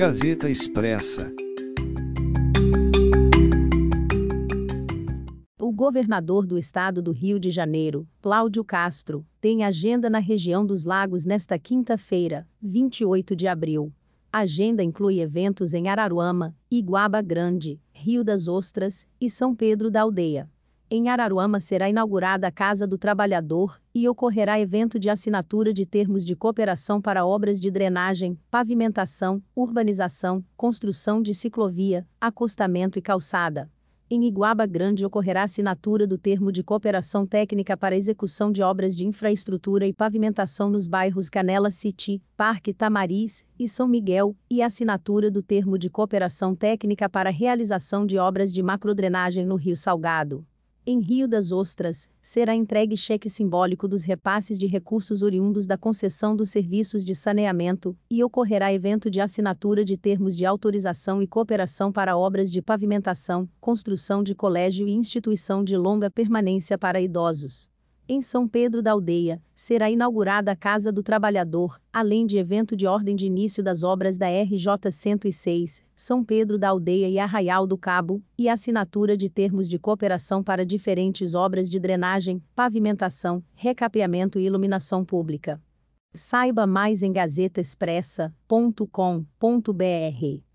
Gazeta Expressa. O governador do estado do Rio de Janeiro, Cláudio Castro, tem agenda na região dos Lagos nesta quinta-feira, 28 de abril. A agenda inclui eventos em Araruama, Iguaba Grande, Rio das Ostras e São Pedro da Aldeia. Em Araruama será inaugurada a Casa do Trabalhador e ocorrerá evento de assinatura de termos de cooperação para obras de drenagem, pavimentação, urbanização, construção de ciclovia, acostamento e calçada. Em Iguaba Grande ocorrerá assinatura do termo de cooperação técnica para execução de obras de infraestrutura e pavimentação nos bairros Canela City, Parque Tamariz e São Miguel, e assinatura do termo de cooperação técnica para realização de obras de macrodrenagem no Rio Salgado. Em Rio das Ostras, será entregue cheque simbólico dos repasses de recursos oriundos da concessão dos serviços de saneamento, e ocorrerá evento de assinatura de termos de autorização e cooperação para obras de pavimentação, construção de colégio e instituição de longa permanência para idosos em São Pedro da Aldeia, será inaugurada a Casa do Trabalhador, além de evento de ordem de início das obras da RJ 106, São Pedro da Aldeia e Arraial do Cabo, e assinatura de termos de cooperação para diferentes obras de drenagem, pavimentação, recapeamento e iluminação pública. Saiba mais em gazetaexpressa.com.br.